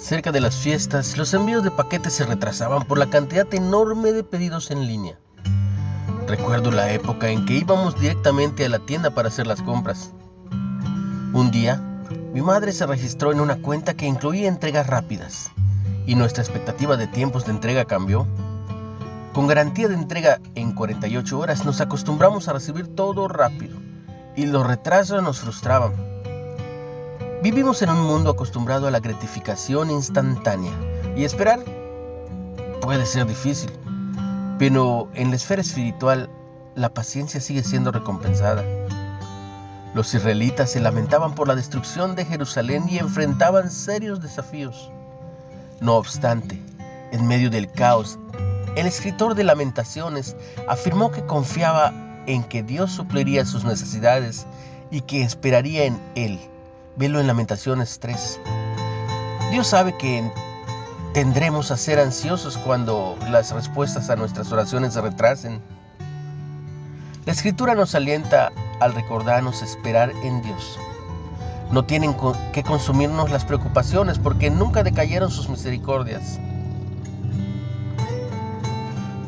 Cerca de las fiestas, los envíos de paquetes se retrasaban por la cantidad enorme de pedidos en línea. Recuerdo la época en que íbamos directamente a la tienda para hacer las compras. Un día, mi madre se registró en una cuenta que incluía entregas rápidas y nuestra expectativa de tiempos de entrega cambió. Con garantía de entrega en 48 horas nos acostumbramos a recibir todo rápido y los retrasos nos frustraban. Vivimos en un mundo acostumbrado a la gratificación instantánea y esperar puede ser difícil, pero en la esfera espiritual la paciencia sigue siendo recompensada. Los israelitas se lamentaban por la destrucción de Jerusalén y enfrentaban serios desafíos. No obstante, en medio del caos, el escritor de lamentaciones afirmó que confiaba en que Dios supliría sus necesidades y que esperaría en Él Velo en Lamentaciones 3. Dios sabe que tendremos a ser ansiosos cuando las respuestas a nuestras oraciones se retrasen. La escritura nos alienta al recordarnos esperar en Dios. No tienen que consumirnos las preocupaciones porque nunca decayeron sus misericordias.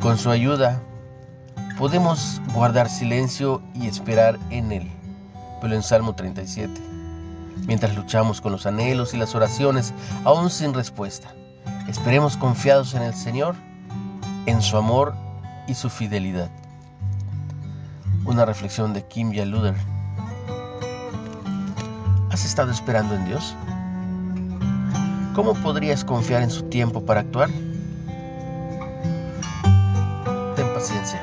Con su ayuda podemos guardar silencio y esperar en Él. Pero en Salmo 37 mientras luchamos con los anhelos y las oraciones aún sin respuesta. Esperemos confiados en el Señor, en su amor y su fidelidad. Una reflexión de Kim Yaluder. ¿Has estado esperando en Dios? ¿Cómo podrías confiar en su tiempo para actuar? Ten paciencia.